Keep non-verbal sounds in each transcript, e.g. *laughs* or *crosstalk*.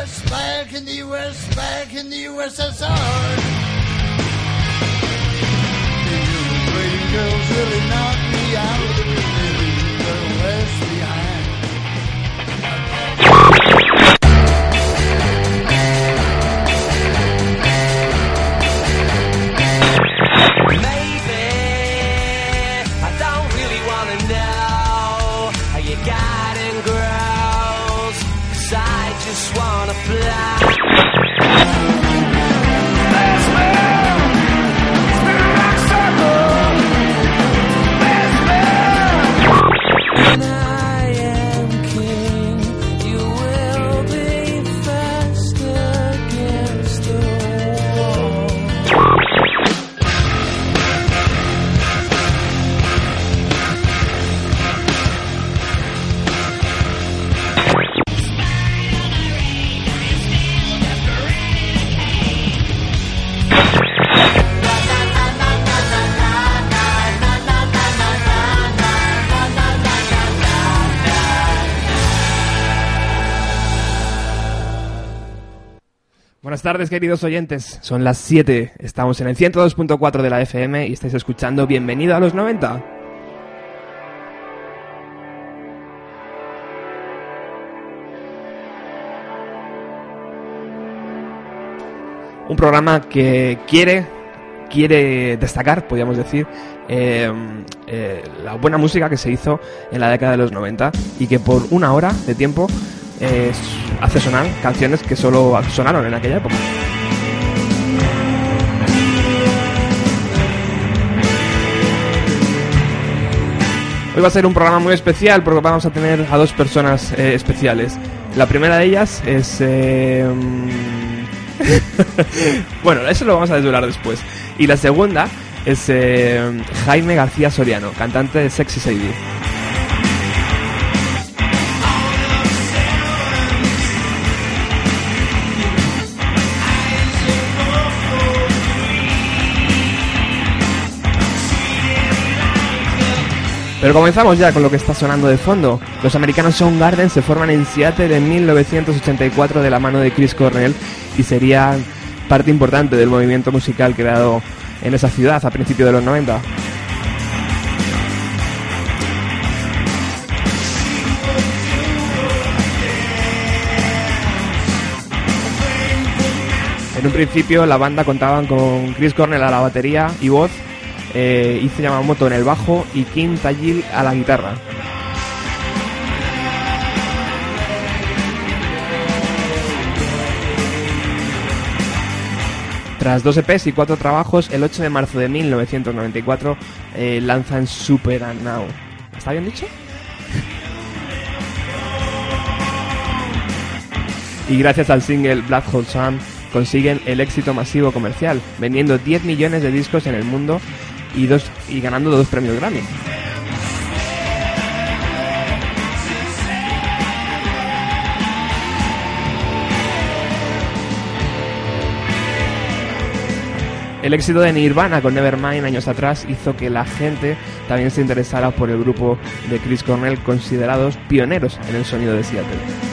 U.S., back in the U.S., back in the USSR. The pretty girls really Buenas tardes, queridos oyentes. Son las 7. Estamos en el 102.4 de la FM y estáis escuchando Bienvenido a los 90. Un programa que quiere quiere destacar, podríamos decir, eh, eh, la buena música que se hizo en la década de los 90 y que por una hora de tiempo eh, hace sonar canciones que solo sonaron en aquella época. Hoy va a ser un programa muy especial porque vamos a tener a dos personas eh, especiales. La primera de ellas es... eh, *laughs* bueno, eso lo vamos a desvelar después. Y la segunda es eh, Jaime García Soriano, cantante de Sexy Sadie. Pero comenzamos ya con lo que está sonando de fondo. Los americanos Soundgarden se forman en Seattle en 1984 de la mano de Chris Cornell y serían parte importante del movimiento musical creado en esa ciudad a principios de los 90. En un principio la banda contaban con Chris Cornell a la batería y voz, eh, Ize Yamamoto en el bajo y Kim Tajil a la guitarra. Tras dos EPs y cuatro trabajos, el 8 de marzo de 1994 eh, lanzan Super Now. ¿Está bien dicho? y gracias al single Black Hole Sun consiguen el éxito masivo comercial, vendiendo 10 millones de discos en el mundo y, dos, y ganando dos premios Grammy. El éxito de Nirvana con Nevermind años atrás hizo que la gente también se interesara por el grupo de Chris Cornell, considerados pioneros en el sonido de Seattle.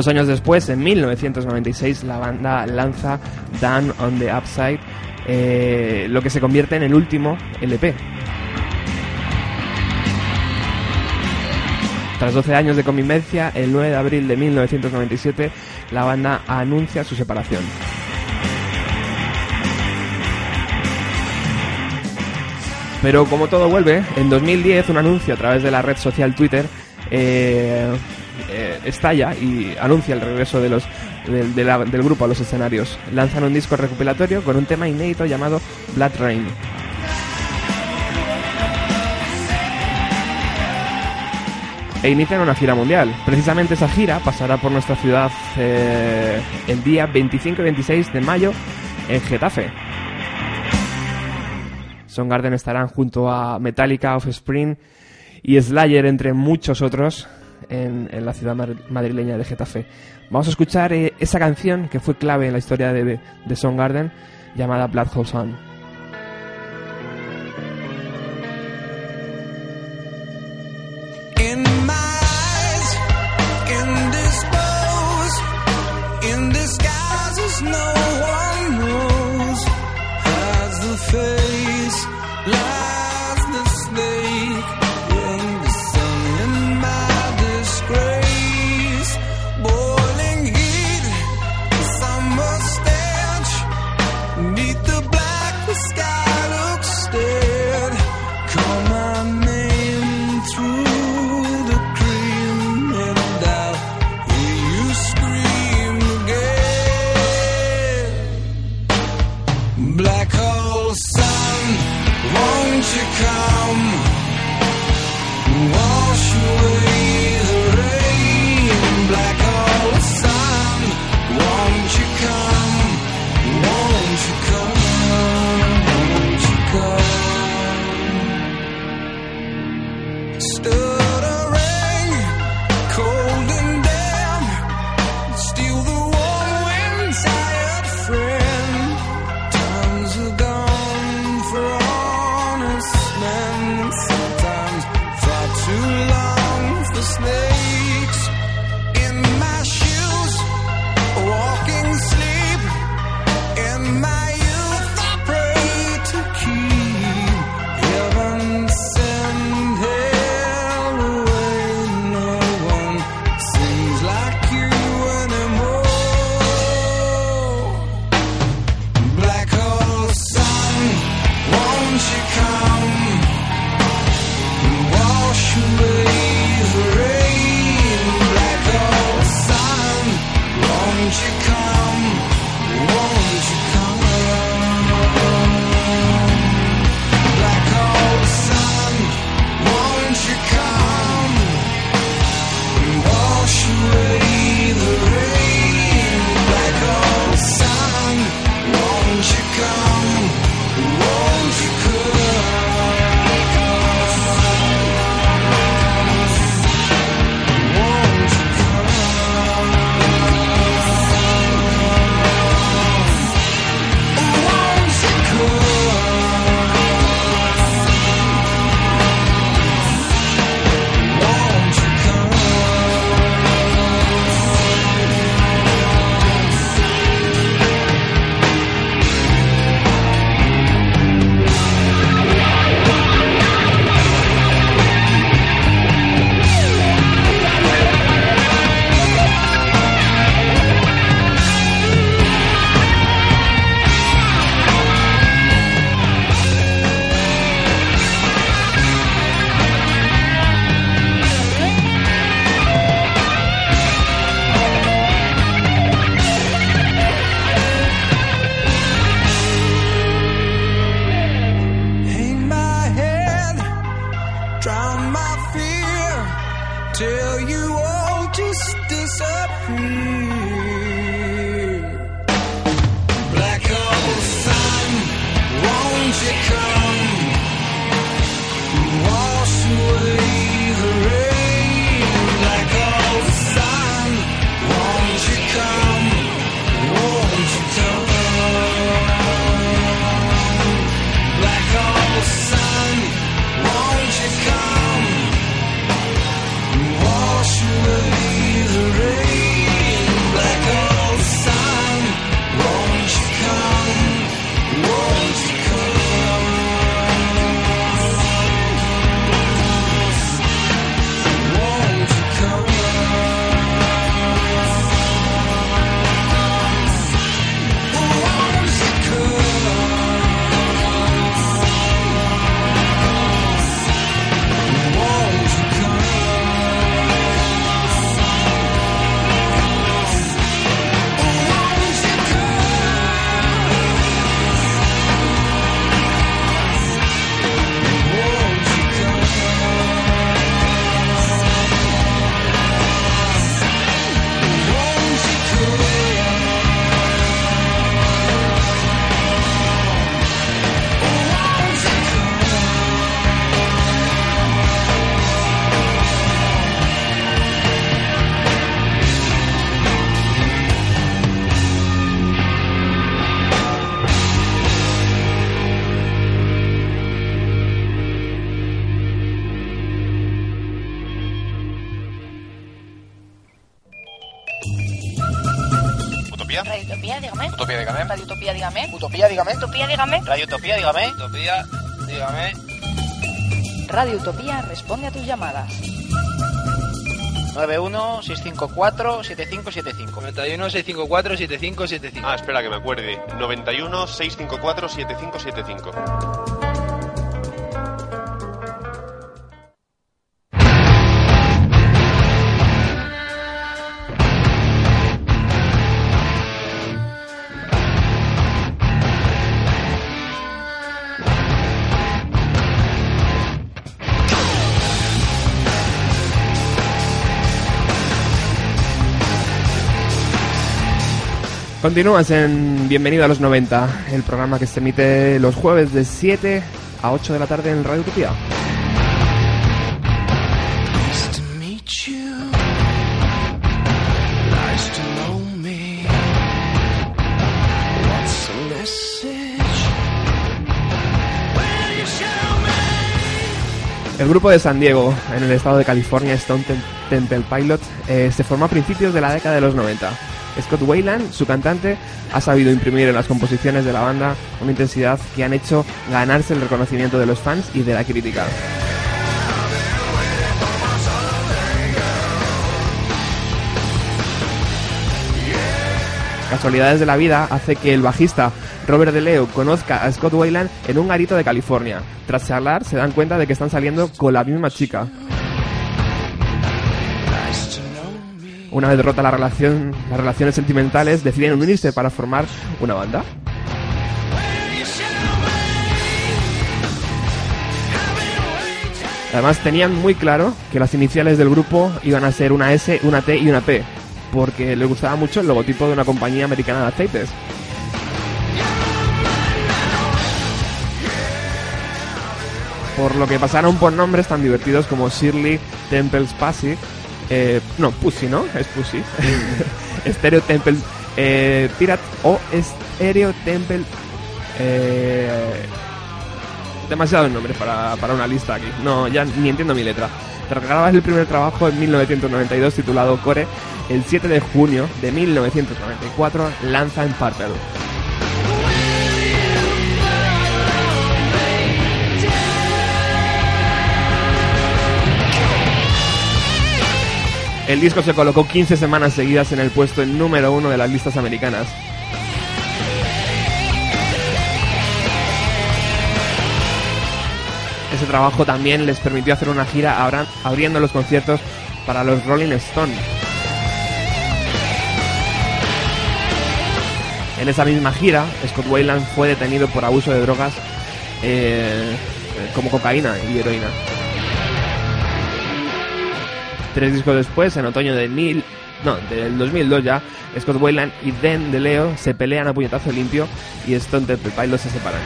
Dos años después, en 1996, la banda lanza Down on the Upside, eh, lo que se convierte en el último LP. Tras 12 años de convivencia, el 9 de abril de 1997, la banda anuncia su separación. Pero como todo vuelve, en 2010 un anuncio a través de la red social Twitter eh, eh, estalla y anuncia el regreso de los, del- grupo a los escenarios. Lanzan un disco recopilatorio con un tema inédito llamado Blood Rain. E inician una gira mundial. Precisamente esa gira pasará por nuestra ciudad eh, el día 25 y 26 de mayo en Getafe. Soundgarden estarán junto a Metallica, Offspring y Slayer, entre muchos otros, en, la ciudad madrileña de Getafe. Vamos a escuchar eh, esa canción que fue clave en la historia de, de Soundgarden, llamada Blood Hole Sun. Radio Utopía responde a tus llamadas. 91 654 7575. 91 654 7575. Ah, espera que me acuerde. 91 Continúas en Bienvenido a los 90, el programa que se emite los jueves de 7 a 8 de la tarde en Radio Utopía. El grupo de San Diego, en el estado de California, Stone Tem- Temple Pilots, eh, se formó a principios de la década de los 90. Scott Weiland, su cantante, ha sabido imprimir en las composiciones de la banda una intensidad que han hecho ganarse el reconocimiento de los fans y de la crítica. Casualidades de la vida hace que el bajista Robert De Leo conozca a Scott Weiland en un garito de California. Tras charlar, se dan cuenta de que están saliendo con la misma chica. Una vez rota la relación, las relaciones sentimentales, deciden unirse para formar una banda. Además tenían muy claro que las iniciales del grupo iban a ser una S, una T y una P, porque les gustaba mucho el logotipo de una compañía americana de aceites. Por lo que pasaron por nombres tan divertidos como Shirley Temple Spazzy, eh, no, Pussy, ¿no? Es Pussy. *laughs* Stereo Temple eh, o Stereo Temple... Eh, demasiados nombres para, para una lista aquí. No, ya ni entiendo mi letra. Tras grabar el primer trabajo en 1992 titulado Core, el 7 de junio de 1994 lanza en Purple. El disco se colocó 15 semanas seguidas en el puesto número uno de las listas americanas. Ese trabajo también les permitió hacer una gira abriendo los conciertos para los Rolling Stones. En esa misma gira, Scott Weiland fue detenido por abuso de drogas eh, como cocaína y heroína. Tres discos después, en otoño del, mil, no, del 2002 ya, Scott Weiland y Den de Leo se pelean a puñetazo limpio y Stone Temple Pilots se separan.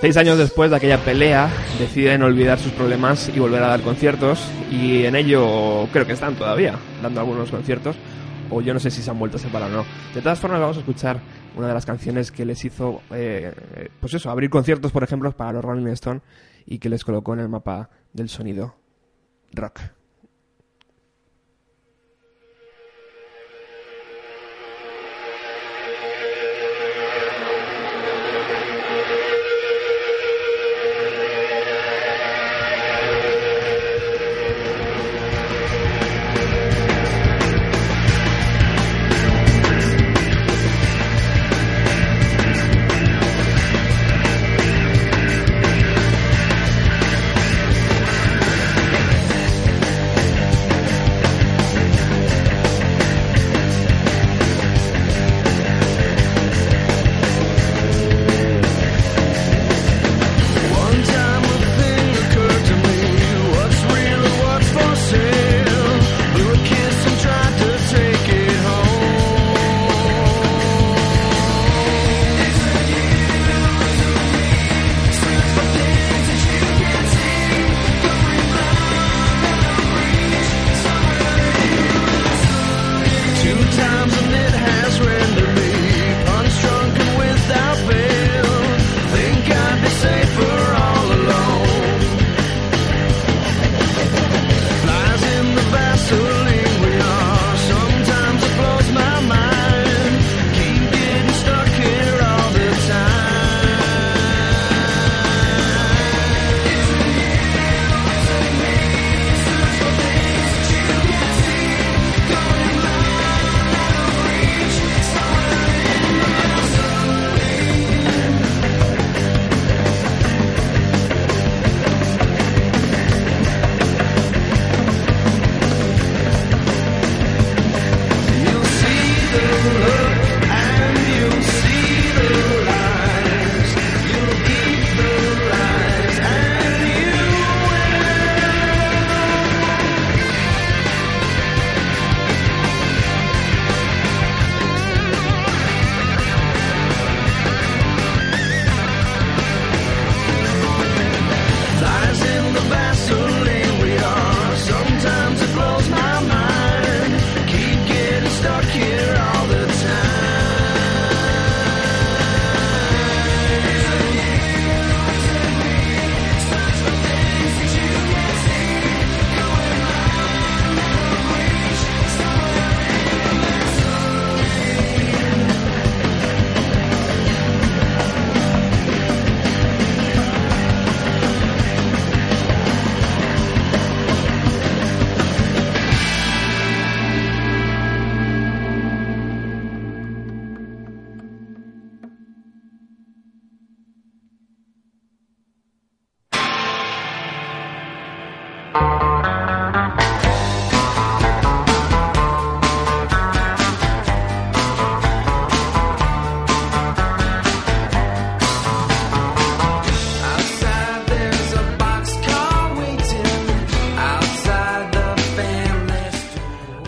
Seis años después de aquella pelea, deciden olvidar sus problemas y volver a dar conciertos. Y en ello creo que están todavía dando algunos conciertos. O yo no sé si se han vuelto a separar o no. De todas formas, vamos a escuchar una de las canciones que les hizo, eh, pues eso, abrir conciertos, por ejemplo, para los Rolling Stone y que les colocó en el mapa del sonido rock.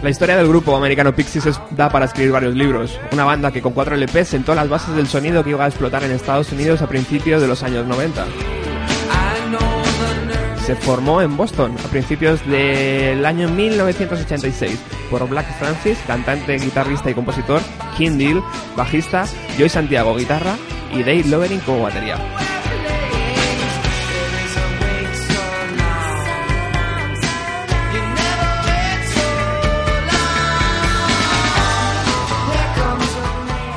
La historia del grupo americano Pixies es- da para escribir varios libros. Una banda que con cuatro LPs sentó las bases del sonido que iba a explotar en Estados Unidos a principios de los años 90. Se formó en Boston a principios del año 1986 por Black Francis, cantante, guitarrista y compositor, Kim Deal, bajista, Joy Santiago, guitarra y Dave Lovering como batería.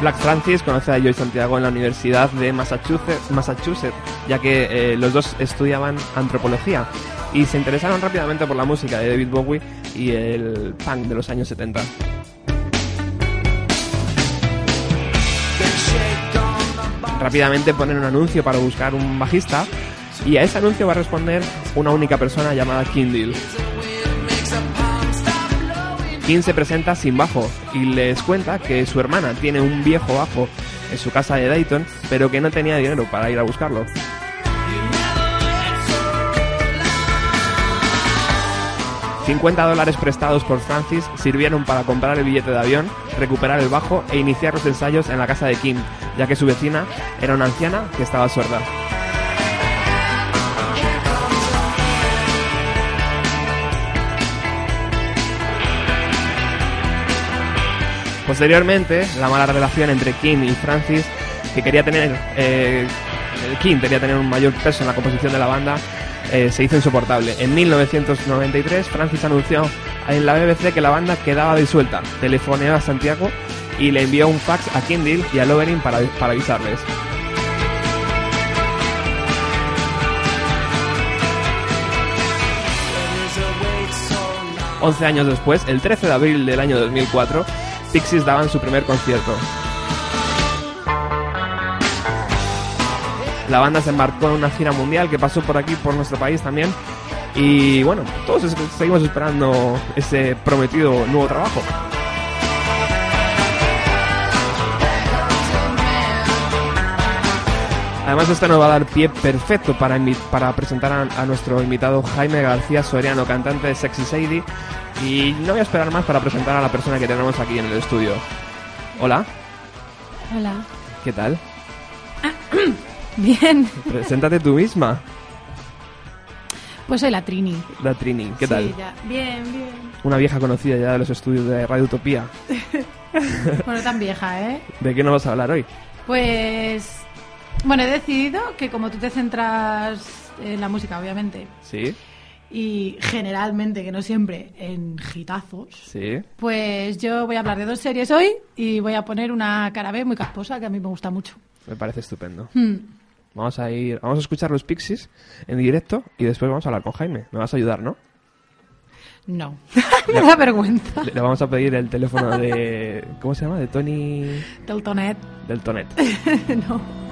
Black Francis conoce a Joy Santiago en la Universidad de Massachusetts, Massachusetts ya que eh, los dos estudiaban antropología y se interesaron rápidamente por la música de David Bowie y el punk de los años 70. Rápidamente ponen un anuncio para buscar un bajista y a ese anuncio va a responder una única persona llamada Deal. Kim se presenta sin bajo y les cuenta que su hermana tiene un viejo bajo en su casa de Dayton, pero que no tenía dinero para ir a buscarlo. $50 dólares prestados por Francis sirvieron para comprar el billete de avión, recuperar el bajo e iniciar los ensayos en la casa de Kim, ya que su vecina era una anciana que estaba sorda. Posteriormente, la mala relación entre Kim y Francis, que quería tener, eh, quería tener un mayor peso en la composición de la banda, eh, se hizo insoportable. En 1993, Francis anunció en la BBC que la banda quedaba disuelta. Telefoneó a Santiago y le envió un fax a Deal y a Lovering para, para avisarles. Once años después, el 13 de abril del año 2004, Pixies daban su primer concierto. La banda se embarcó en una gira mundial que pasó por aquí, por nuestro país también. Y bueno, todos seguimos esperando ese prometido nuevo trabajo. Además, esto nos va a dar pie perfecto para, para presentar a, a nuestro invitado Jaime García Soriano, cantante de Sexy Sadie. Y no voy a esperar más para presentar a la persona que tenemos aquí en el estudio. Hola, Hola. ¿qué tal? *coughs* Bien. Preséntate tú misma, Pues soy la Trini. la Trini. ¿Qué Sí, tal? ya. Bien, bien. Una vieja conocida ya de los estudios de Radio Utopía. *laughs* Bueno, tan vieja, ¿eh? ¿De qué nos vas a hablar hoy? Pues. Bueno, he decidido que como tú te centras en la música, obviamente, Sí, y generalmente, que no siempre, en gitazos, sí. pues yo voy a hablar de dos series hoy y voy a poner una cara B muy casposa que a mí me gusta mucho. Me parece estupendo. Hmm. Vamos a ir, vamos a escuchar los Pixies en directo y después vamos a hablar con Jaime. Me vas a ayudar, ¿no? No. *laughs* me da vergüenza. Le, le vamos a pedir el teléfono de, ¿cómo se llama? De Tony Del tonet. del Tonet. *laughs* no.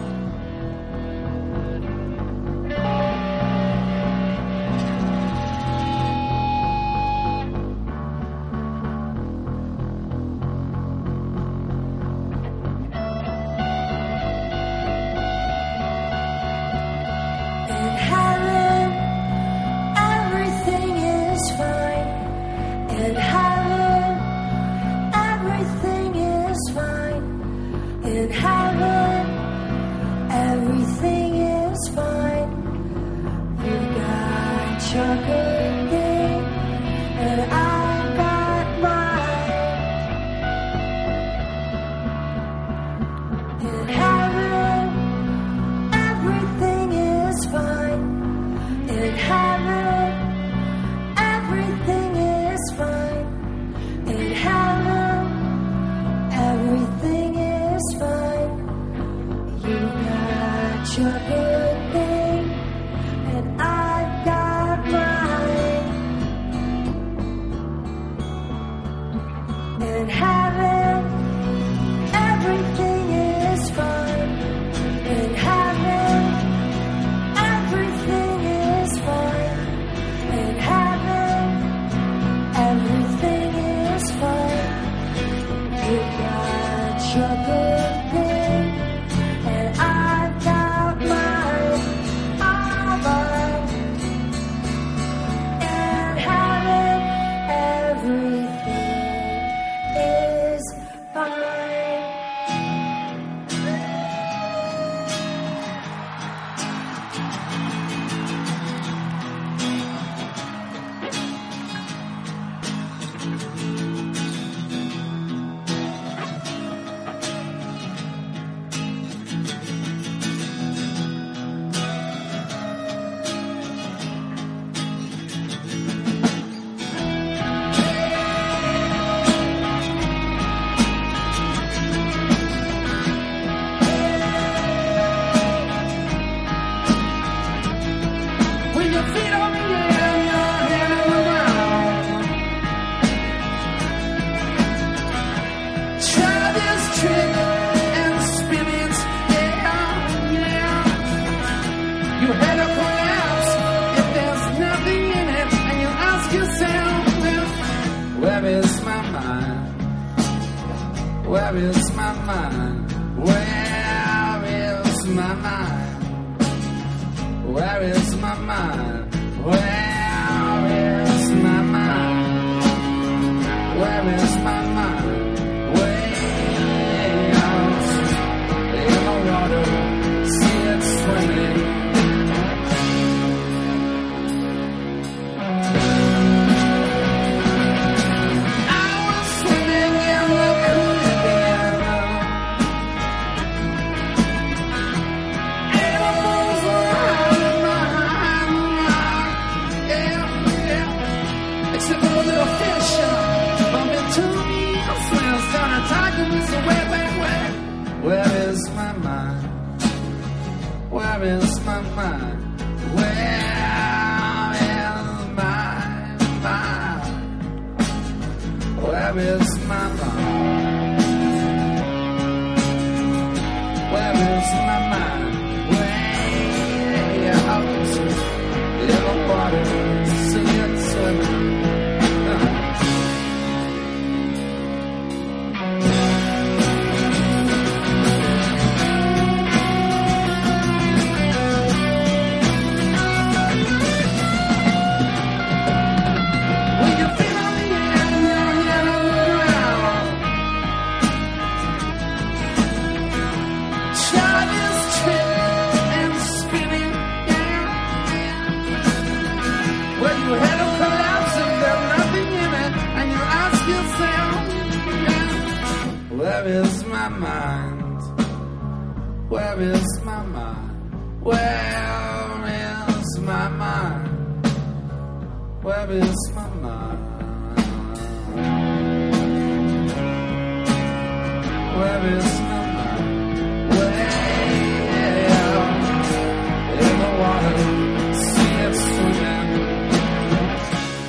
Where is my mind?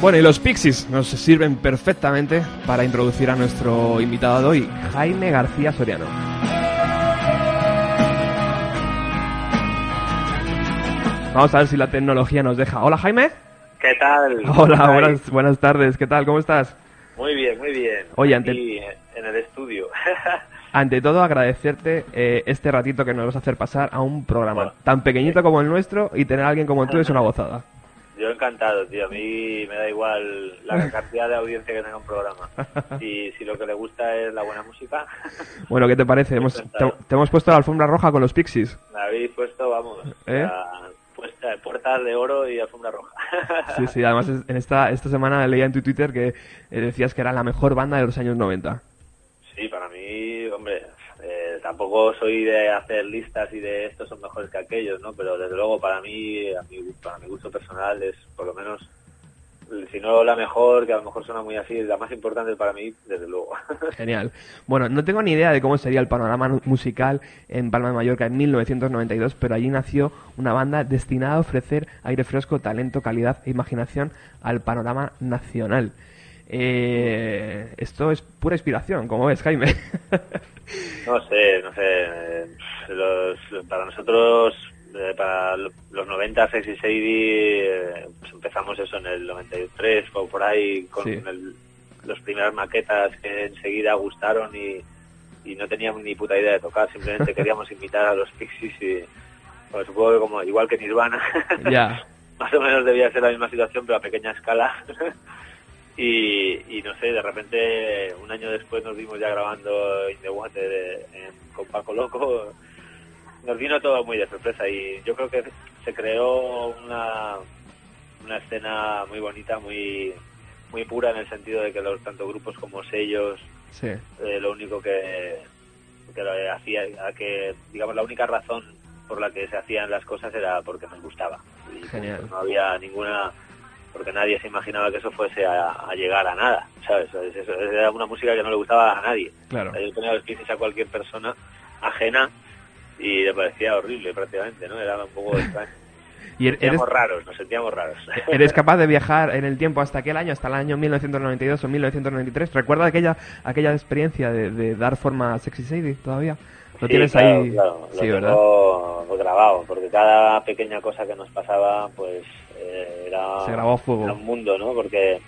Bueno, y los Pixies nos sirven perfectamente para introducir a nuestro invitado de hoy, Jaime García Soriano. Vamos a ver si la tecnología nos deja. Hola Jaime. ¿Qué tal? Hola, buenas, buenas tardes. ¿Qué tal? ¿Cómo estás? Muy bien, muy bien. Oye, ante- Aquí, en el estudio. *laughs* Ante todo, agradecerte eh, este ratito que nos vas a hacer pasar a un programa Bueno. tan pequeñito como el nuestro y tener a alguien como tú es una *laughs* gozada. Yo encantado, tío. A mí me da igual la *laughs* cantidad de audiencia que tenga un programa. Si, si lo que le gusta es la buena música, Bueno, ¿qué te parece? Hemos, te, Encantado. te hemos puesto la alfombra roja con los Pixies. me habéis puesto, vamos, ¿Eh? la de oro y alfombra roja. Sí, sí, además en esta, esta semana leía en tu Twitter que eh, decías que era la mejor banda de los años 90. Sí, para mí, hombre, eh, tampoco soy de hacer listas y de estos son mejores que aquellos, ¿no? Pero desde luego para mí, a mi, para mi gusto personal es por lo menos, si no la mejor, que a lo mejor suena muy así, la más importante para mí, desde luego. *laughs* Genial. Bueno, no tengo ni idea de cómo sería el panorama musical en Palma de Mallorca en 1992, pero allí nació una banda destinada a ofrecer aire fresco, talento, calidad e imaginación al panorama nacional. Eh, esto es pura inspiración, como ves, Jaime. *laughs* No sé, no sé. eh, Los, para nosotros, eh, para lo- los 90, Sexy Sadie, eh, pues empezamos eso en el 93 o por ahí con Sí. el- los primeras maquetas que enseguida gustaron y, y no teníamos ni puta idea de tocar, simplemente *laughs* queríamos invitar a los Pixies y pues, supongo que como igual que Nirvana, *laughs* ya. más o menos debía ser la misma situación pero a pequeña escala. *laughs* Y, y no sé, de repente un año después nos vimos ya grabando In the Water eh, en- con Paco Loco. Nos vino todo muy de sorpresa y yo creo que se creó una, una escena muy bonita, muy muy pura en el sentido de que los tanto grupos como sellos Sí. eh, lo único que, que lo hacía, que digamos la única razón por la que se hacían las cosas era porque nos gustaba. Y Genial. no había ninguna porque nadie se imaginaba que eso fuese a, a llegar a nada, ¿sabes? Es- eso era una música que no le gustaba a nadie. Claro. Yo ponía los Pixies a cualquier persona ajena y le parecía horrible prácticamente, ¿no? Era un poco *laughs* extraño. ¿Y er- eres, raros, nos sentíamos raros. *laughs* eres capaz de viajar en el tiempo hasta aquel año, hasta el año 1992 o 1993? ¿Recuerda aquella, aquella experiencia de, de dar forma a Sexy Sadie todavía? ¿Lo Sí, tienes claro, ahí? claro, lo sí, ¿verdad? grabado, porque cada pequeña cosa que nos pasaba, pues eh, era, Se grabó fuego. era un mundo, ¿no? Porque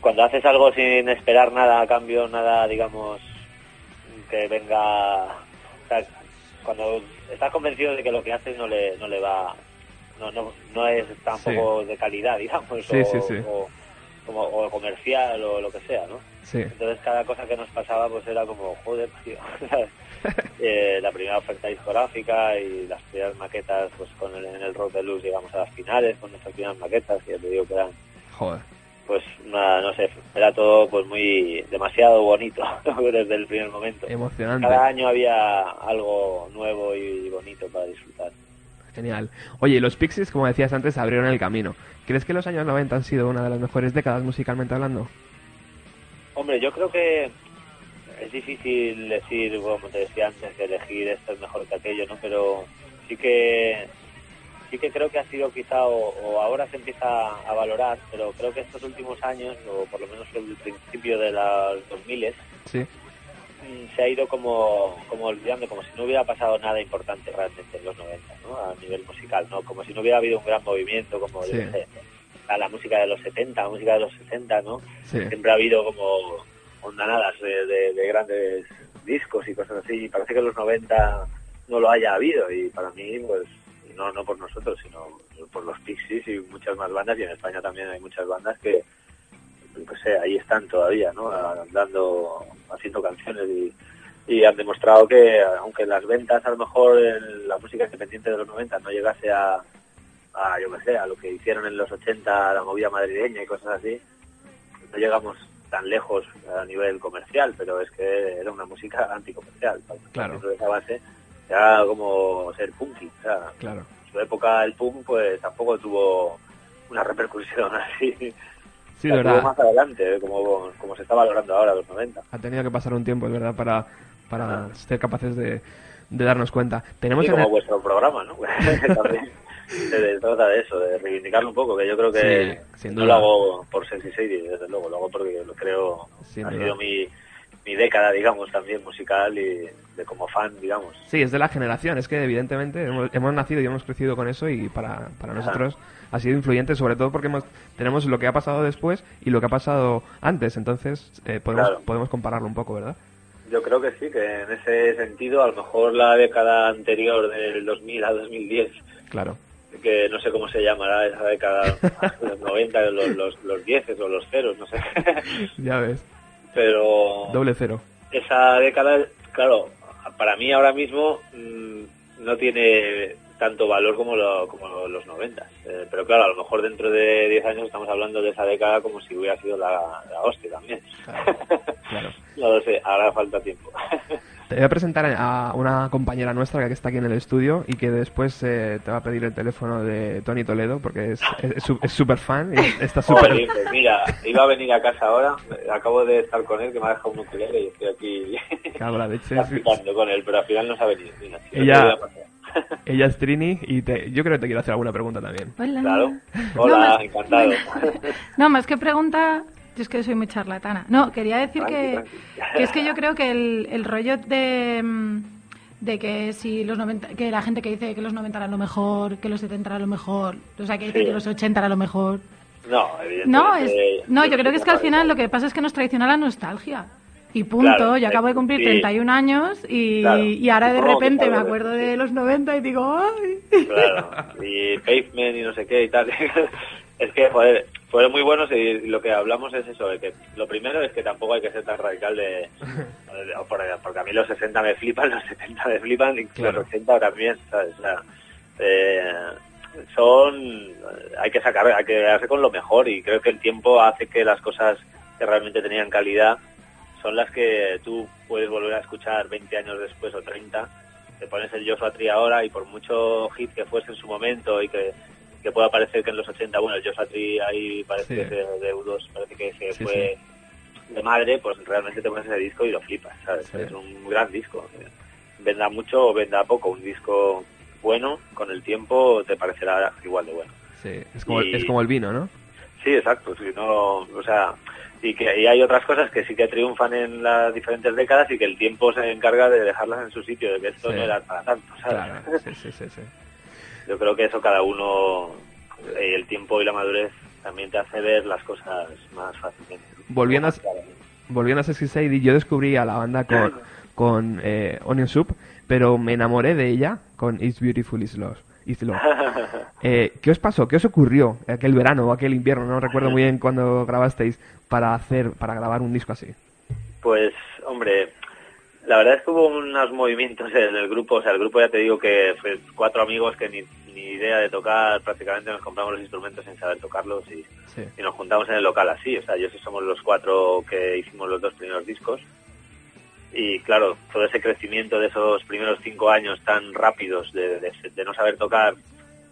cuando haces algo sin esperar nada a cambio, nada, digamos, que venga... O sea, cuando estás convencido de que lo que haces no le, no le va... No, no, no es tampoco de calidad, *laughs* digamos, Sí, o, sí, sí. o- como, o comercial o lo que sea, ¿no? Entonces cada cosa que nos pasaba pues era como, joder. *laughs* Eh, la primera oferta discográfica y las primeras maquetas, pues con el, en el Rock de Luz llegamos a las finales con nuestras primeras maquetas, que ya te digo que eran, Joder. Pues, una, no sé, era todo pues muy, demasiado bonito *laughs* desde el primer momento. Emocionante. Cada año había algo nuevo y bonito para disfrutar. Genial. Oye, los Pixies, como decías antes, abrieron el camino. ¿Crees que los años 90 han sido una de las mejores décadas musicalmente hablando? Hombre, yo creo que es difícil decir, como te decía antes, que elegir esto es mejor que aquello, ¿no? Pero sí que sí que creo que ha sido quizá, o, o ahora se empieza a valorar, pero creo que estos últimos años, o por lo menos el principio de los 2000 Sí. mm, se ha ido como, como olvidando, como si no hubiera pasado nada importante realmente en los 90, ¿no? A nivel musical, ¿no? Como si no hubiera habido un gran movimiento, como, yo Sí. sé, a la música de los 70, la música de los 60, ¿no? Sí. Siempre ha habido como ondanadas de, de- de grandes discos y cosas así, y parece que en los 90 no lo haya habido, y para mí, pues, no, no por nosotros, sino por los Pixies y muchas más bandas, y en España también hay muchas bandas que, no sé, ahí están todavía, ¿no? Dando, haciendo canciones y, y han demostrado que, aunque las ventas a lo mejor en la música independiente de los 90 no llegase a, a yo qué sé, a lo que hicieron en los 80 la movida madrileña y cosas así, no llegamos tan lejos a nivel comercial, pero es que era una música anticomercial. Claro. De esa base, era como ser punky. O sea, Claro. en su época el punk pues tampoco tuvo una repercusión *laughs* así. Sí, de verdad. más adelante, como, como se está valorando ahora los 90. Ha tenido que pasar un tiempo, es verdad, para, para ser capaces de, de darnos cuenta. Tenemos como el- vuestro programa, ¿no? *laughs* También se trata de eso, de reivindicarlo un poco, que yo creo que Sí, no lo hago por Sexy Sadie, desde luego, lo hago porque lo creo, Sin ha duda. sido mi, mi década, digamos, también musical y de como fan, digamos. Sí, es de la generación. Es que evidentemente hemos, hemos nacido y hemos crecido con eso y para, para nosotros ha sido influyente, sobre todo porque hemos, tenemos lo que ha pasado después y lo que ha pasado antes. Entonces eh, podemos, Claro. podemos compararlo un poco, ¿verdad? Yo creo que sí, que en ese sentido, a lo mejor la década anterior del 2000 a 2010, Claro. que no sé cómo se llamará esa década, *laughs* los 90, los, los, los 10 o los ceros, no sé. Ya ves. Pero Doble cero. esa década, claro, para mí ahora mismo mm, no tiene tanto valor como, lo- como los 90. Eh, pero claro, a lo mejor dentro de 10 años estamos hablando de esa década como si hubiera sido la, la hostia también. Claro. *laughs* no lo sé, ahora falta tiempo. *laughs* Te voy a presentar a una compañera nuestra que está aquí en el estudio y que después eh, te va a pedir el teléfono de Tony Toledo porque es es su- es súper fan y está súper... Mira, iba a venir a casa ahora, acabo de estar con él, que me ha dejado un ukulele y estoy aquí Cago la leche. practicando con él, pero al final no se ha venido. Mira, si Ella, *laughs* ella es Trini y te- yo creo que te quiero hacer alguna pregunta también. Hola. Claro. Hola, No, encantado. *laughs* No, más que pregunta, yo es que soy muy charlatana. No, quería decir Tranqui, que, tranqui. que es que yo creo que el, el rollo de, mm, de que si los 90, que la gente que dice que los 90 era lo mejor, que los 70 era lo mejor, o sea, que dice Sí. que los 80 era lo mejor. No, evidentemente. No, es, no, yo creo que es que al final lo que pasa es que nos traiciona la nostalgia. Y punto, Claro, yo acabo de cumplir sí. 31 años y, Claro. y ahora de repente me acuerdo de los 90 y digo, ¡ay! Claro, y *laughs* Pavement y no sé qué y tal. Es que, joder, fueron muy buenos y lo que hablamos es eso, de que lo primero es que tampoco hay que ser tan radical de... *laughs* Porque, a mí los 60 me flipan, los 70 me flipan y Claro. los 80 también, ¿sabes? O sea, eh, son... Hay que sacar, hay que quedarse con lo mejor y creo que el tiempo hace que las cosas que realmente tenían calidad son las que tú puedes volver a escuchar 20 años después o 30 te pones el Joshua Tree ahora y por mucho hit que fuese en su momento y que, que pueda parecer que en los 80, bueno, el Joshua Tree ahí parece Sí. que se, de U2 parece que se Sí, fue de madre, pues realmente te pones ese disco y lo flipas, ¿sabes? Es un gran disco. Venda mucho o venda poco, un disco bueno, con el tiempo te parecerá igual de bueno. Sí, es como, Y- es como el vino, ¿no? Sí, exacto. Sí, no, o sea, y que y hay otras cosas que sí que triunfan en las diferentes décadas y que el tiempo se encarga de dejarlas en su sitio, de que esto Sí. no era para tanto, ¿sabes? Claro, sí, sí, sí, sí. Yo creo que eso cada uno, eh, el tiempo y la madurez también te hace ver las cosas más fácilmente. Volviendo a, volviendo a Sexy Sadie, yo descubrí a la banda con, *laughs* con eh, Onion Soup, pero me enamoré de ella con It's Beautiful Is Love. Is Love. *laughs* Eh, ¿Qué os pasó? ¿Qué os ocurrió aquel verano o aquel invierno? No recuerdo muy bien cuando grabasteis para hacer, para grabar un disco así. Pues, hombre, la verdad es que hubo unos movimientos en el grupo. O sea, el grupo ya te digo que fue cuatro amigos que ni, ni idea de tocar, prácticamente nos compramos los instrumentos sin saber tocarlos y, Sí. y nos juntamos en el local así. O sea, yo sí somos los cuatro que hicimos los dos primeros discos. Y claro, todo ese crecimiento de esos primeros cinco años tan rápidos de, de- de no saber tocar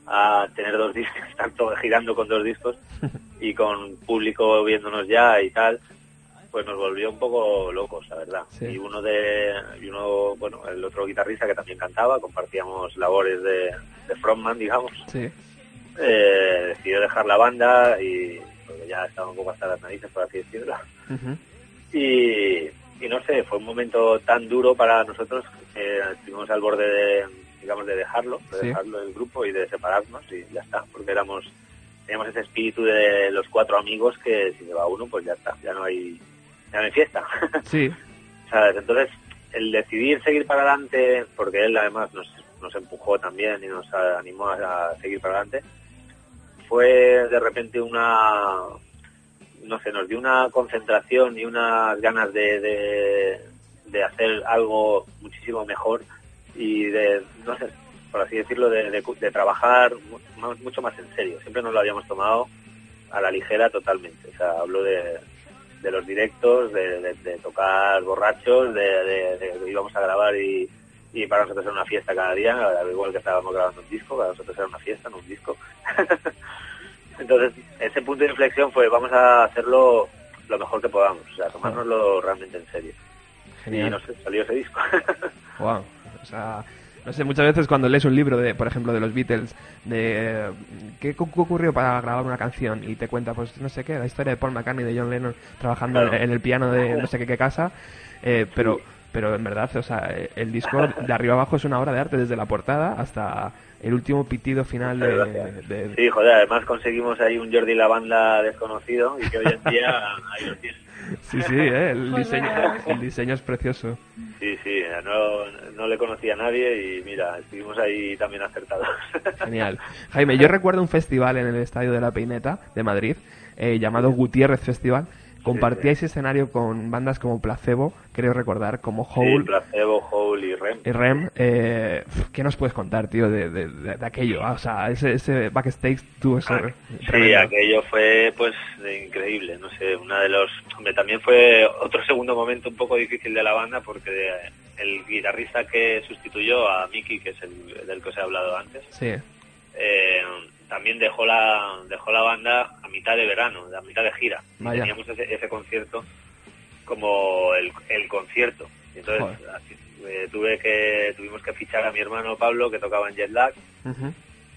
a tener dos *laughs* discos, estar girando con dos discos *laughs* y con público viéndonos ya y tal, pues nos volvió un poco locos, la verdad. Sí. Y uno de, y uno, bueno, el otro guitarrista que también cantaba, compartíamos labores de, de frontman, digamos, Sí. eh, decidió dejar la banda y porque ya estaba un poco hasta las narices, por así decirlo. Ujú. Y, y no sé, fue un momento tan duro para nosotros que estuvimos al borde de, digamos, de dejarlo, de Sí. dejarlo del grupo y de separarnos y ya está, porque éramos, teníamos ese espíritu de los cuatro amigos que si se va uno, pues ya está, ya no hay, hay fiesta. *laughs* Sí. ¿Sabes? Entonces, el decidir seguir para adelante, porque él además nos, nos empujó también y nos animó a, a seguir para adelante, fue de repente una, no sé, nos dio una concentración y unas ganas de, de, de hacer algo muchísimo mejor y de, no sé, por así decirlo, de, de, de trabajar mucho más en serio. Siempre nos lo habíamos tomado a la ligera totalmente. O sea, hablo de, de los directos, de, de- de tocar borrachos, de, que íbamos a grabar y, y para nosotros era una fiesta cada día, al igual que estábamos grabando un disco, para nosotros era una fiesta, no un disco. *laughs* Entonces, ese punto de inflexión fue, vamos a hacerlo lo mejor que podamos, o sea, tomárnoslo realmente en serio. Genial. Y no sé, salió ese disco. *laughs* Wow. O sea, no sé, muchas veces cuando lees un libro, de, por ejemplo, de los Beatles, de qué cu- ocurrió para grabar una canción y te cuenta, pues no sé qué, la historia de Paul McCartney y de John Lennon trabajando Claro. en el piano de no sé qué, qué casa, eh, pero, pero en verdad, o sea, el disco de arriba abajo es una obra de arte desde la portada hasta el último pitido final de, de- Sí, joder, además conseguimos ahí un Jordi Lavanda desconocido y que hoy en día ahí lo tienes. Sí, sí, eh, el, diseño, el diseño es precioso. Sí, sí, no, no le conocía a nadie y mira, estuvimos ahí también acertados. *laughs* Genial. Jaime, yo recuerdo un festival en el Estadio de la Peineta de Madrid eh, llamado Gutiérrez Festival. Compartíais escenario con bandas como Placebo, creo recordar, como Sí, Hole Placebo, Hole y Rem. y Rem. Eh, ¿Qué nos puedes contar, tío, de, de- de- de aquello? Ah, o sea, ese, ese backstage tuvo eso. Sí, tremendo. aquello fue pues increíble, no sé, una de los... Hombre, también fue otro segundo momento un poco difícil de la banda porque el guitarrista que sustituyó a Miki, que es el del que os he hablado antes, Sí, eh, también dejó la dejó la banda a mitad de verano, a mitad de gira. Vaya. teníamos ese, ese concierto como el, el concierto. Entonces así, eh, tuve que tuvimos que fichar a mi hermano Pablo que tocaba en Jet Lag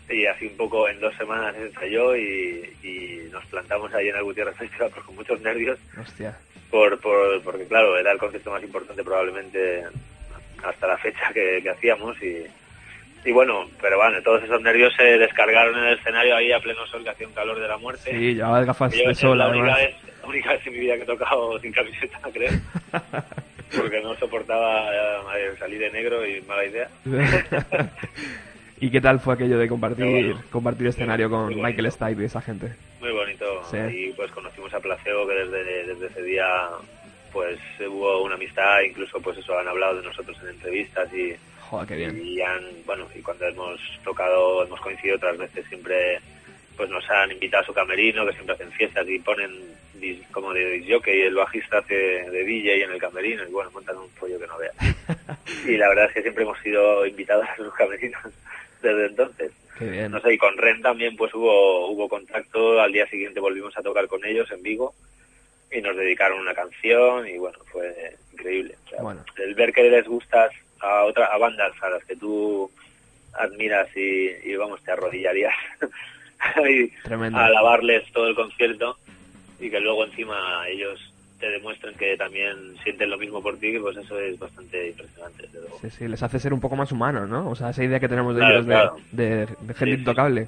y así un poco en dos semanas ensayó y, y nos plantamos ahí en el Gutiérrez Festival con muchos nervios hostia. por, por porque claro era el concierto más importante probablemente hasta la fecha que, que hacíamos y, y bueno pero bueno todos esos nervios se descargaron en el escenario ahí a pleno sol que hacía un calor de la muerte Sí, llevaba gafas de sol, la única vez, la única vez en mi vida que he tocado sin camiseta *laughs* creo *laughs* porque no soportaba eh, salir de negro y mala idea *laughs* ¿Y qué tal fue aquello de compartir, bueno. compartir escenario con Muy. Michael Stipe y esa gente? Muy bonito. Sí. Y pues conocimos a Placebo que desde, desde ese día pues hubo una amistad, incluso pues eso han hablado de nosotros en entrevistas y, Joder, qué bien. y han, bueno, y cuando hemos tocado, hemos coincidido otras veces siempre pues nos han invitado a su camerino, que siempre hacen fiestas y ponen como de disjockey y el bajista hace de DJ en el camerino y bueno, montan un pollo que no veas. *laughs* y la verdad es que siempre hemos sido invitados a sus camerinos *laughs* desde entonces. Qué bien. No sé, y con Ren también pues hubo, hubo contacto, al día siguiente volvimos a tocar con ellos en Vigo y nos dedicaron una canción y bueno, fue increíble. O sea, Bueno. El ver que les gustas a otra, a bandas a las que tú admiras y, y vamos, te arrodillarías *laughs* y Tremendo. a alabarles todo el concierto y que luego encima ellos te demuestren que también sienten lo mismo por ti, pues eso es bastante impresionante, desde luego. Sí, sí, les hace ser un poco más humanos, ¿no? O sea, esa idea que tenemos de Claro, ellos de, claro. de, de gente Sí, sí. intocable.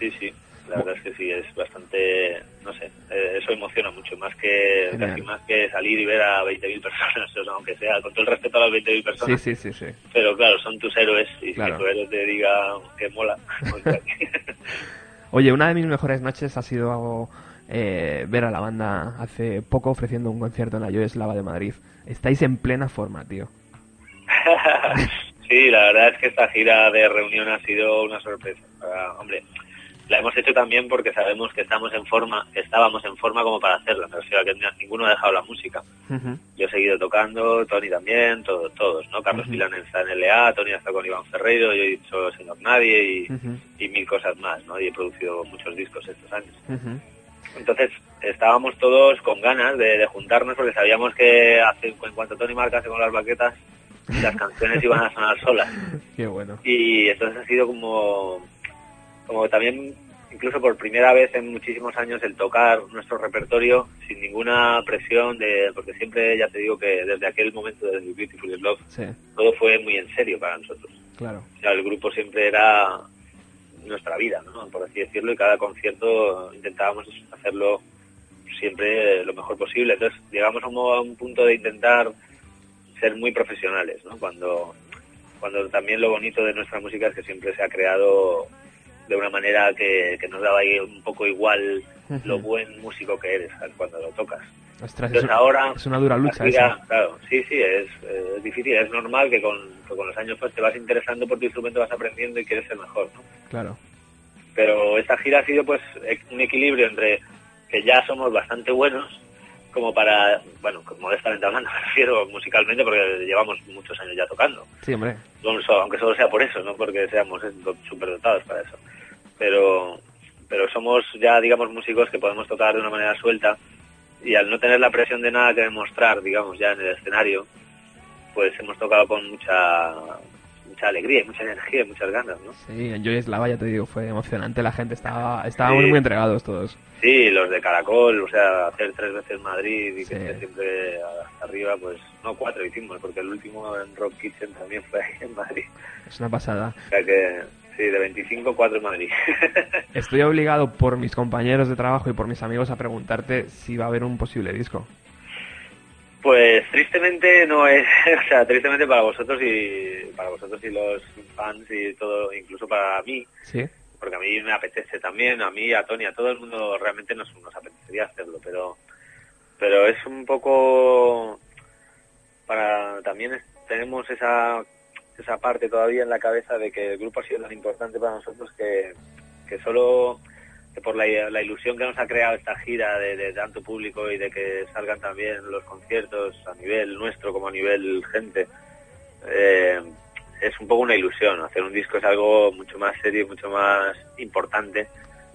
Sí, sí, la verdad es que sí, es bastante, no sé, eh, eso emociona mucho, más que casi más que salir y ver a 20.000 *laughs* personas, o sea, aunque sea con todo el respeto a las 20.000 personas. Sí, sí, sí, sí. Pero claro, son tus héroes y Claro. si tu héroe te diga que mola, *laughs* *laughs* Oye, una de mis mejores noches ha sido eh, ver a la banda hace poco ofreciendo un concierto en la Yo Eslava de Madrid. Estáis en plena forma, tío. sí, la verdad es que esta gira de reunión ha sido una sorpresa. Ah, hombre, la hemos hecho también porque sabemos que estamos en forma, que estábamos en forma como para hacerla. Me refiero a que ninguno ha dejado la música. Yo he seguido tocando, Tony también, todos, todos, ¿no? Carlos Ujú. Milán está en LA, Tony está con Iván Ferreiro, yo he dicho Señor Nadie y, y mil cosas más, ¿no? Y he producido muchos discos estos años. Entonces estábamos todos con ganas de, de juntarnos porque sabíamos que hace, en cuanto Tony marcase con las baquetas, las canciones iban a sonar solas. *laughs* Qué bueno. Y entonces ha sido como, como también, incluso por primera vez en muchísimos años, el tocar nuestro repertorio sin ninguna presión, de porque siempre, ya te digo que desde aquel momento, desde Beautiful Love, Sí, todo fue muy en serio para nosotros. claro. O sea, el grupo siempre era nuestra vida, ¿no? por así decirlo, y cada concierto intentábamos hacerlo siempre lo mejor posible. Entonces llegamos a un, a un punto de intentar ser muy profesionales, ¿no? Cuando, cuando también lo bonito de nuestra música es que siempre se ha creado de una manera que, que nos daba ahí un poco igual lo buen músico que eres cuando lo tocas. Ostras, es, Entonces ahora es una dura lucha la gira, esa. Claro, sí, sí, es, eh, es difícil, es normal que con, que con los años pues te vas interesando por tu instrumento, vas aprendiendo y quieres ser mejor, ¿no? Claro. Pero esta gira ha sido pues e- un equilibrio entre que ya somos bastante buenos como para, bueno, modestamente hablando, *laughs* me refiero musicalmente porque llevamos muchos años ya tocando, Sí, hombre. Aunque solo sea por eso, no porque seamos súper dotados para eso. Pero, pero somos ya, digamos, músicos que podemos tocar de una manera suelta y al no tener la presión de nada que demostrar, digamos, ya en el escenario, pues hemos tocado con mucha mucha alegría, y mucha energía, y muchas ganas, ¿no? Sí, en Joy ya te digo, fue emocionante. La gente estaba, estaba Sí. muy, muy entregados todos. Sí, los de Caracol, o sea, hacer tres veces Madrid y Sí. que esté siempre hasta arriba, pues no, cuatro hicimos, porque el último en Rock Kitchen también fue ahí en Madrid. Es una pasada. O sea que, sí, de 25, cuatro en Madrid. *laughs* Estoy obligado por mis compañeros de trabajo y por mis amigos a preguntarte si va a haber un posible disco. Pues tristemente no es, *laughs* o sea, tristemente para vosotros y para vosotros y los fans y todo, incluso para mí, ¿Sí? porque a mí me apetece también, a mí, a Tony, a todo el mundo realmente nos, nos apetecería hacerlo, pero pero es un poco para también tenemos esa esa parte todavía en la cabeza de que el grupo ha sido tan importante para nosotros que, que solo que por la, la ilusión que nos ha creado esta gira de, de tanto público y de que salgan también los conciertos a nivel nuestro como a nivel gente eh, es un poco una ilusión hacer un disco es algo mucho más serio y mucho más importante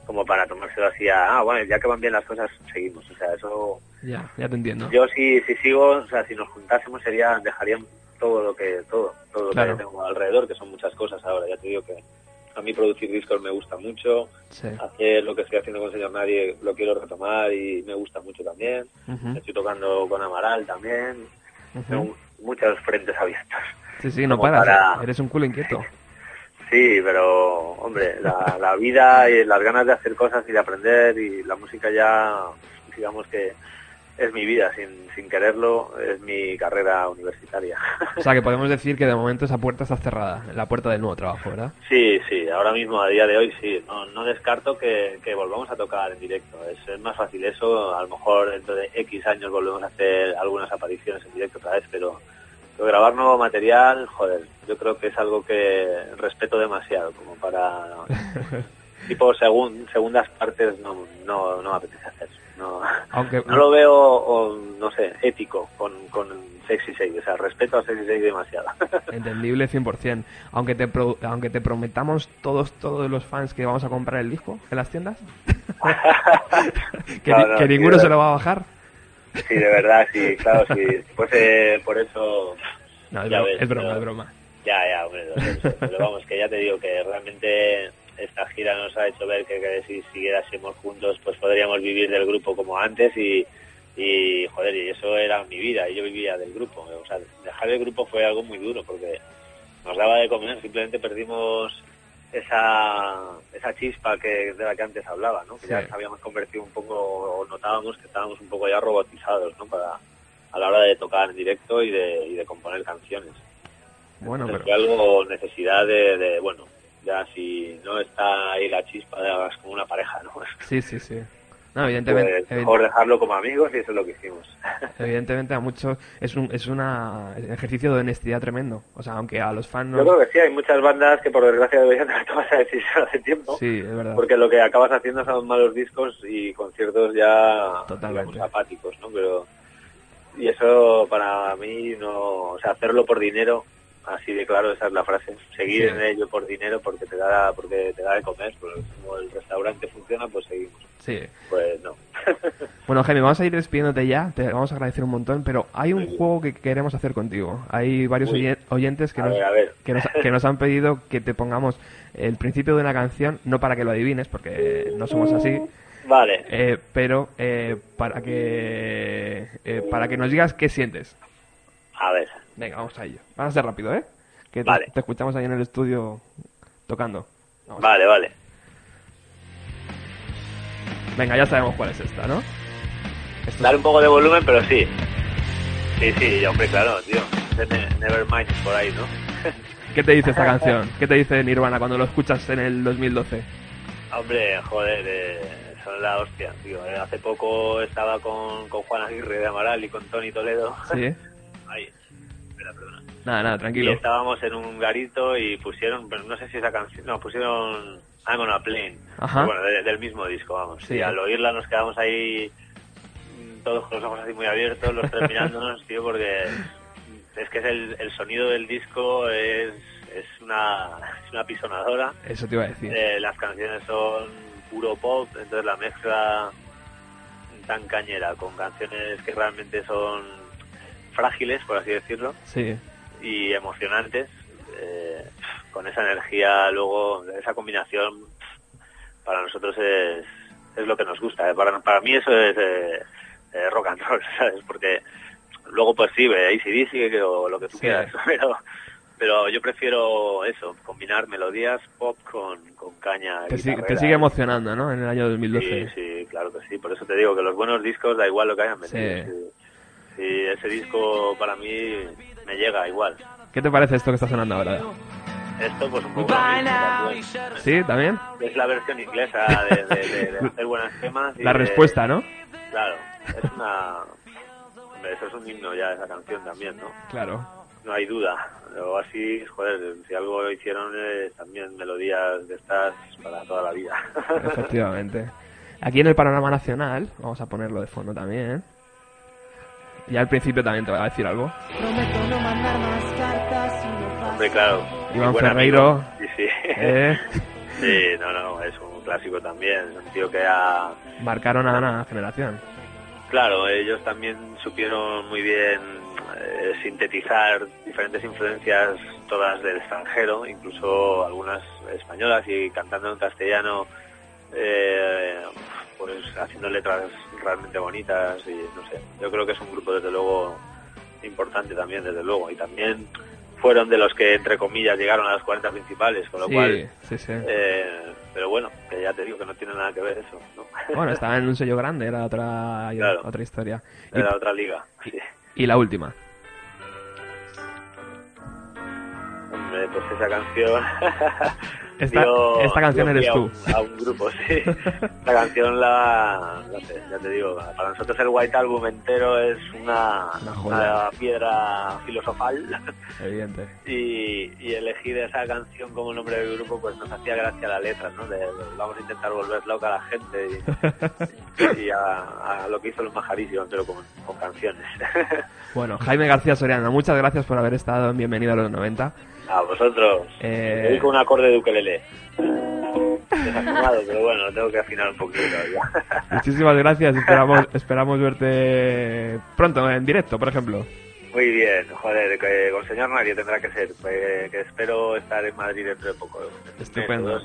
como para tomárselo así a, ah bueno ya que van bien las cosas seguimos o sea eso Ya, ya te entiendo. yo si, si sigo, o sea, si nos juntásemos sería, dejarían todo lo que, todo, todo Claro. lo que tengo alrededor, que son muchas cosas ahora, ya te digo que a mí producir discos me gusta mucho, Sí. hacer lo que estoy haciendo con Señor Nadie lo quiero retomar y me gusta mucho también, estoy tocando con Amaral también, ujú. tengo muchos frentes abiertos. Sí, sí, no paras. para- Eres un culo inquieto. Sí, pero hombre, la, la vida y las ganas de hacer cosas y de aprender y la música ya, digamos que es mi vida, sin, sin quererlo, es mi carrera universitaria. O sea, que *laughs* podemos decir que de momento esa puerta está cerrada. La puerta del nuevo trabajo, ¿verdad? Sí, sí, ahora mismo, a día de hoy, sí. No, no descarto que, que volvamos a tocar en directo. Es, es más fácil eso. A lo mejor dentro de X años volvemos a hacer algunas apariciones en directo otra vez, pero, pero grabar nuevo material, joder, yo creo que es algo que respeto demasiado como para... *laughs* tipo segun- segundas partes no, no, no me apetece hacer. No, Aunque no lo veo, o, no sé, ético con, con Sexy 6. O sea, respeto a Sexy 6 demasiado. *laughs* entendible 100%. Aunque te, pro- aunque te prometamos todos todos los fans que vamos a comprar el disco en las tiendas. *laughs* que, No, ni- no, que sí, ninguno se lo va a bajar. Sí, de verdad, sí, claro, sí. Si fuese por eso, No, es, Ya bro- ves, es broma, es broma. ya, ya, hombre, lo lo vamos, que ya te digo que realmente esta gira nos ha hecho ver que, que si siguiéramos juntos, pues podríamos vivir del grupo como antes y, y, joder, y eso era mi vida, y yo vivía del grupo. O sea, dejar el grupo fue algo muy duro porque nos daba de comer, simplemente perdimos esa esa chispa que de la que antes hablaba, ¿no? Que ya Sí. habíamos convertido un poco, o notábamos que estábamos un poco ya robotizados, ¿no? Para, a la hora de tocar en directo y de, y de componer canciones. Bueno, Entonces pero... fue algo, necesidad de, de, bueno, ya si no está ahí la chispa, ya es como una pareja, ¿no? Sí, sí, sí. No, evidentemente, Pues mejor dejarlo como amigos y eso es lo que hicimos. *laughs* evidentemente a muchos es un es una ejercicio de honestidad tremendo. O sea, aunque a los fans no... Yo creo que sí, hay muchas bandas que por desgracia deberían *laughs* haber tomado esa decisión hace tiempo. Sí, es verdad. Porque lo que acabas haciendo son malos discos y conciertos ya Totalmente. apáticos, ¿no? Pero y eso para mí no, o sea, hacerlo por dinero, así de claro, esa es la frase. Seguir Sí. en ello por dinero porque te da porque te da de comer, como el restaurante funciona, pues seguimos. Sí. Pues no. *laughs* Bueno, Jaime, vamos a ir despidiéndote ya, te vamos a agradecer un montón, pero hay un juego que queremos hacer contigo. Hay varios Uy. oyentes que nos, ver, a ver. Que, nos, que nos han pedido que te pongamos el principio de una canción, no para que lo adivines, porque no somos así, Vale. eh, pero eh, para que eh, para que nos digas qué sientes. A ver. Venga, vamos a ello. Vamos a ser rápido, ¿eh? Que te, Vale. te escuchamos ahí en el estudio tocando. Vamos. Vale, vale. Venga, ya sabemos cuál es esta, ¿no? Esto Dar un poco de volumen, pero sí. Sí, sí, hombre, claro, tío. Ne- Nevermind por ahí, ¿no? *laughs* ¿Qué te dice esta canción? ¿Qué te dice Nirvana cuando lo escuchas en el 2012? Hombre, joder, eh, son la hostia, tío. Eh, hace poco estaba con, con Juan Aguirre de Amaral y con Tony Toledo. Sí. *laughs* Ahí. Nada, nada, Y tranquilo. estábamos en un garito y pusieron, no sé si esa canción, no, pusieron I'm on a plane. Ajá. Bueno, de- del mismo disco, vamos. Sí. Y al oírla nos quedamos ahí mm, todos con los ojos así muy abiertos, los tres *laughs* mirándonos, tío, porque es que es el, el sonido del disco es, es una, es una pisonadora. Eso te iba a decir. Eh, las canciones son puro pop, entonces la mezcla tan cañera con canciones que realmente son frágiles, por así decirlo, Sí. Y emocionantes, eh, con esa energía, luego esa combinación, para nosotros es, es lo que nos gusta. eh. Para, para mí eso es eh, rock and roll, *laughs* ¿sabes? Porque luego pues sí, ACDC o lo que tú Sí. quieras, *laughs* pero pero yo prefiero eso, combinar melodías pop con, con caña. Te, sigue emocionando, ¿no? En el año 2012. Sí, sí, claro que sí. Por eso te digo que los buenos discos da igual lo que hayan Sí. metido. Sí. Sí, ese disco para mí me llega igual. ¿Qué te parece esto que está sonando ahora? Esto pues un poco también. ¿Sí? ¿También? Es la versión inglesa de, de- de- de *laughs* hacer buenas temas. y La de- respuesta, ¿no? Claro, es una... hombre, Eso es un himno ya, esa canción también, ¿no? Claro. No hay duda. O así, joder, si algo hicieron es también melodías de estas para toda la vida. *laughs* Efectivamente. Aquí en el panorama nacional, vamos a ponerlo de fondo también. Y al principio también te voy a decir algo. Prometo no mandar más cartas y no pasa. Hombre, claro. Iván Ferreiro. Sí, sí. *laughs* Eh, Sí, no, no, es un clásico también. Es un tío que ha... marcaron a una generación. Claro, ellos también supieron muy bien eh, sintetizar diferentes influencias, todas del extranjero, incluso algunas españolas y cantando en castellano, eh, pues haciendo letras realmente bonitas y no sé. Yo creo que es un grupo desde luego importante también, desde luego, y también fueron de los que entre comillas llegaron a las 40 principales, con lo Sí, cual, sí, sí. eh, pero bueno, que ya te digo que no tiene nada que ver eso, ¿no? Bueno, estaba en un sello grande, era otra, Claro. otra historia. Y, Era otra liga. sí. y la última. Hombre, pues esa canción. Esta- dio- esta canción dio eres tú. un- A un, grupo, *laughs* sí. Esta canción la. No sé, ya te digo. Para nosotros el White Album entero es una, Una joya. una piedra filosofal. Evidente. *laughs* Y, y elegir esa canción como nombre del grupo, pues nos hacía gracia la letra, ¿no? De, de vamos a intentar volver loca a la gente y, *laughs* y a, a lo que hizo los majarísimos, pero con, con canciones. Bueno, Jaime García Soriano, muchas gracias por haber estado en Bienvenido a los 90. A vosotros. Eh, Me dedico un acorde de ukelele. Desafinado, pero bueno, tengo que afinar un poquito ya. Muchísimas gracias, esperamos, esperamos verte pronto en directo, por ejemplo. Muy bien, joder, que con señor nadie tendrá que ser, pues, que espero estar en Madrid dentro de poco. Estupendo.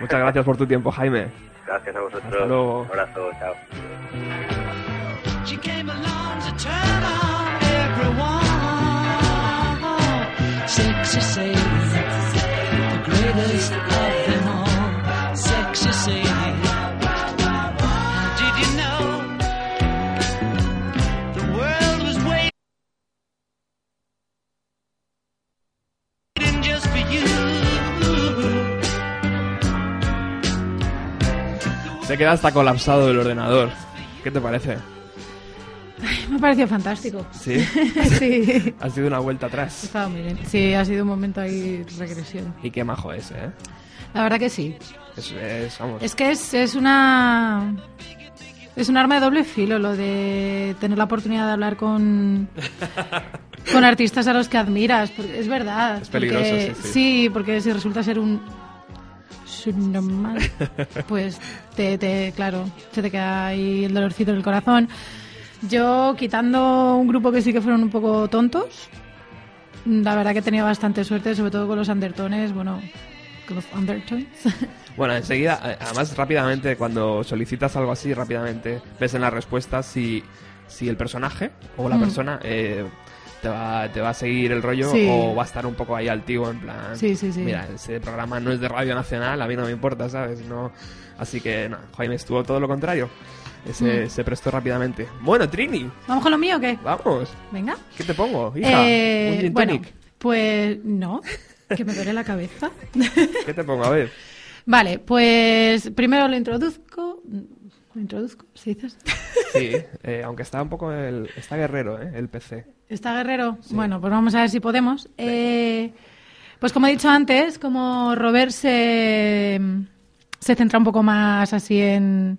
Muchas gracias por tu tiempo, Jaime. Gracias a vosotros. Hasta luego. Un abrazo, chao. The greatest of them all. Se queda hasta colapsado el ordenador. ¿Qué te parece? Me ha parecido fantástico. ¿Sí? *laughs* sí. Ha sido una vuelta atrás. Estaba muy bien. Sí, ha sido un momento ahí regresión. Y qué majo ese, ¿eh? La verdad que sí. Es, es- vamos. Es que es, es una... Es un arma de doble filo lo de tener la oportunidad de hablar con, *laughs* con artistas a los que admiras. Porque es verdad. Es peligroso, porque- sí, sí. porque si resulta ser un subnormal, *laughs* pues te, te, claro, se te queda ahí el dolorcito en el corazón. Yo, quitando un grupo que sí que fueron un poco tontos, la verdad que he tenido bastante suerte, sobre todo con los undertones, bueno, con los undertones. *laughs* Bueno, enseguida, eh, además rápidamente, cuando solicitas algo así, rápidamente ves en las respuestas si, si el personaje o la Mm. persona eh, te, va, te va a seguir el rollo Sí. o va a estar un poco ahí altivo, en plan... Sí, sí, sí. Mira, ese programa no es de Radio Nacional, a mí no me importa, ¿sabes? No, así que, no, Jaime estuvo todo lo contrario. Mm. Se prestó rápidamente. Bueno, Trini, ¿Vamos con lo mío o qué? vamos. Venga. ¿Qué te pongo, hija? Eh, ¿Un bueno, pues no, que me duele la cabeza. *laughs* ¿Qué te pongo? A ver. Vale, pues primero lo introduzco. ¿Lo introduzco? ¿Se dice? Sí, eh, aunque está un poco el... Está guerrero, ¿eh? El PC. ¿Está guerrero? Bueno, pues vamos a ver si podemos. Eh, pues como he dicho antes, como Robert se, se centra un poco más así en,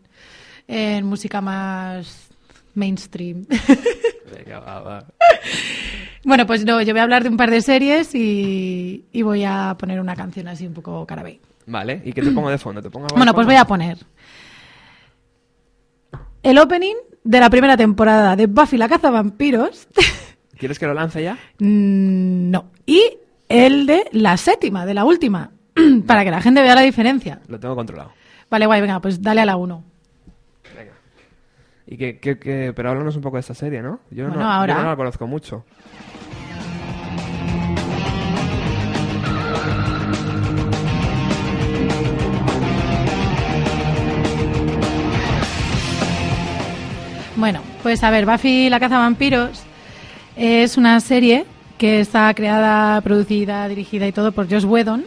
en música más mainstream. Venga, va, va. bueno, pues no, yo voy a hablar de un par de series y, y voy a poner una canción así un poco carabé. Vale, ¿y qué te pongo de fondo? ¿Te pongo Bueno, pues voy a poner el opening de la primera temporada de Buffy la cazavampiros. *laughs* ¿Quieres que lo lance ya? Mm, no. Y el de la séptima, de la última, *clears throat* para que la gente vea la diferencia. Lo tengo controlado. Vale, guay, venga, pues dale a la 1. Y que, que, que- pero háblanos un poco de esta serie, ¿no? Yo, Bueno, no, ahora. yo no la conozco mucho. Bueno, pues a ver, Buffy la cazavampiros es una serie que está creada, producida, dirigida y todo por Josh Whedon.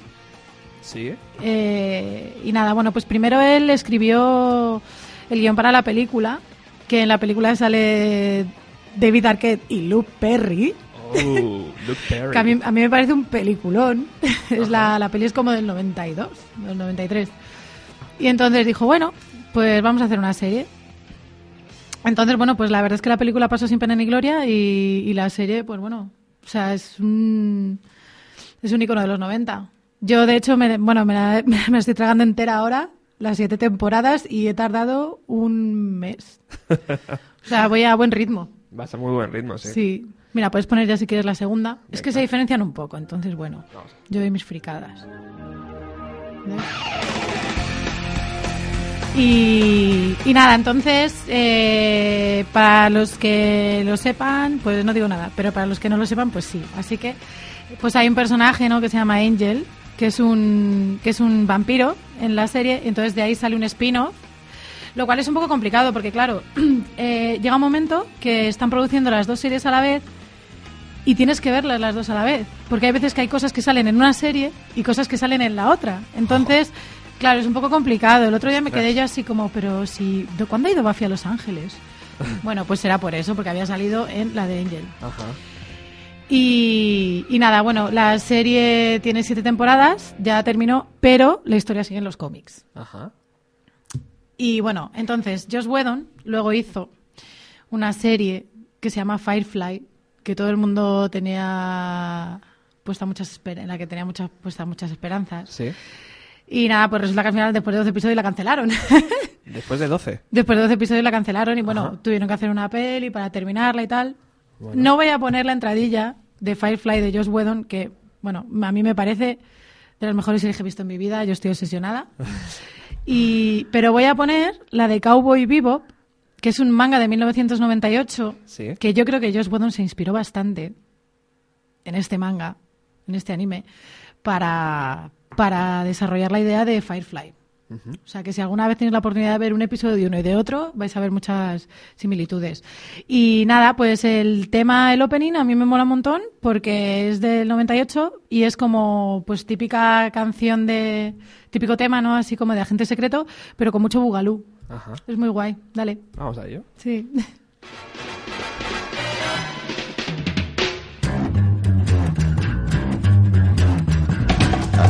Sí. Eh, y nada, bueno, pues primero él escribió el guion para la película, que en la película sale David Arquette y Luke Perry, Oh, Luke Perry. *laughs* que a mí, a mí me parece un peliculón. *laughs* es la, la peli es como del 92, del 93. Y entonces dijo, bueno, pues vamos a hacer una serie. Entonces, bueno, pues la verdad es que la película pasó sin pena ni gloria y, y la serie, pues bueno, o sea, es un, es un icono de los 90. Yo, de hecho, me, bueno, me la, *laughs* me la estoy tragando entera ahora, las siete temporadas, y he tardado un mes. O sea, voy a buen ritmo. Vas a muy buen ritmo, sí. Sí. Mira, puedes poner ya si quieres la segunda. Es que se diferencian un poco, entonces, bueno, yo doy mis fricadas. Y nada, entonces, eh, para los que lo sepan, pues no digo nada, pero para los que no lo sepan, pues sí. Así que, pues hay un personaje, ¿no? Que se llama Angel, que es un, que es un vampiro en la serie, entonces de ahí sale un spin-off, lo cual es un poco complicado, porque claro, *clears throat* eh, llega un momento que están produciendo las dos series a la vez y tienes que verlas las dos a la vez, porque hay veces que hay cosas que salen en una serie y cosas que salen en la otra. Entonces, claro, es un poco complicado. El otro día me quedé yo así como, pero si, ¿de cuándo ha ido Buffy a Los Ángeles? *laughs* Bueno, pues será por eso, porque había salido en la de Angel. Ajá. Y, y nada, bueno, la serie tiene siete temporadas, ya terminó, pero la historia sigue en los cómics. Ajá. Y bueno, entonces Josh Whedon luego hizo una serie que se llama Firefly, que todo el mundo tenía puesta muchas en la que tenía muchas puestas muchas esperanzas. Sí. Y nada, pues resulta que al final después de 12 episodios la cancelaron. *laughs* Después de 12. después de 12 episodios la cancelaron y bueno, Ajá. tuvieron que hacer una peli para terminarla y tal. Bueno. No voy a poner la entradilla de Firefly de Josh Whedon, que bueno, a mí me parece de las mejores series que he visto en mi vida, yo estoy obsesionada. *laughs* Y, pero voy a poner la de Cowboy Bebop, que es un manga de 1998, Sí. que yo creo que Josh Whedon se inspiró bastante en este manga, en este anime, para, para desarrollar la idea de Firefly. O sea, que si alguna vez tenéis la oportunidad de ver un episodio de uno y de otro, vais a ver muchas similitudes. Y nada, pues el tema, el opening, a mí me mola un montón porque es del 98 y es como, pues típica canción de, típico tema, ¿no? Así como de agente secreto, pero con mucho bugalú. Ajá. Es muy guay. Dale. Vamos a ello. Sí. *laughs*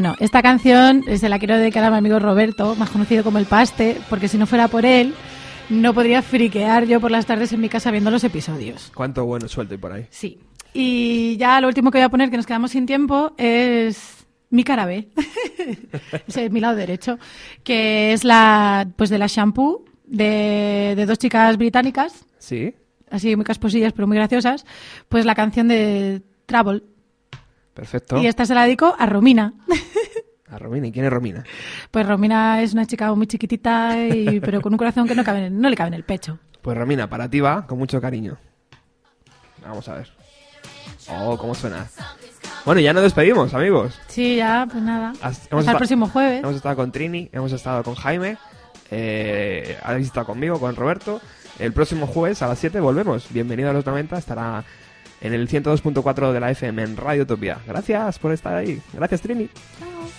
Bueno, esta canción se la quiero dedicar a mi amigo Roberto, más conocido como El Paste, porque si no fuera por él, no podría friquear yo por las tardes en mi casa viendo los episodios. Cuánto bueno suelto hay por ahí. Sí. Y ya lo último que voy a poner, que nos quedamos sin tiempo, es mi cara B. *laughs* Ese es mi lado derecho. Que es la, pues de la shampoo de, de dos chicas británicas, Sí. así muy casposillas, pero muy graciosas. Pues la canción de Travel. Perfecto. Y esta se la dedico a Romina. *laughs* A Romina. ¿Y quién es Romina? Pues Romina es una chica muy chiquitita, y, pero con un corazón que no, cabe no le cabe en el pecho. Pues Romina, para ti va con mucho cariño. Vamos a ver. Oh, cómo suena. Bueno, ya nos despedimos, amigos. Sí, ya, pues nada. Has- Hasta el próximo jueves. Hemos estado con Trini, hemos estado con Jaime, eh, habéis estado conmigo, con Roberto. El próximo jueves a las 7 volvemos. Bienvenido a los 90, estará en el 102.4 de la FM en Radio Utopía. Gracias por estar ahí. Gracias, Trini. Bye.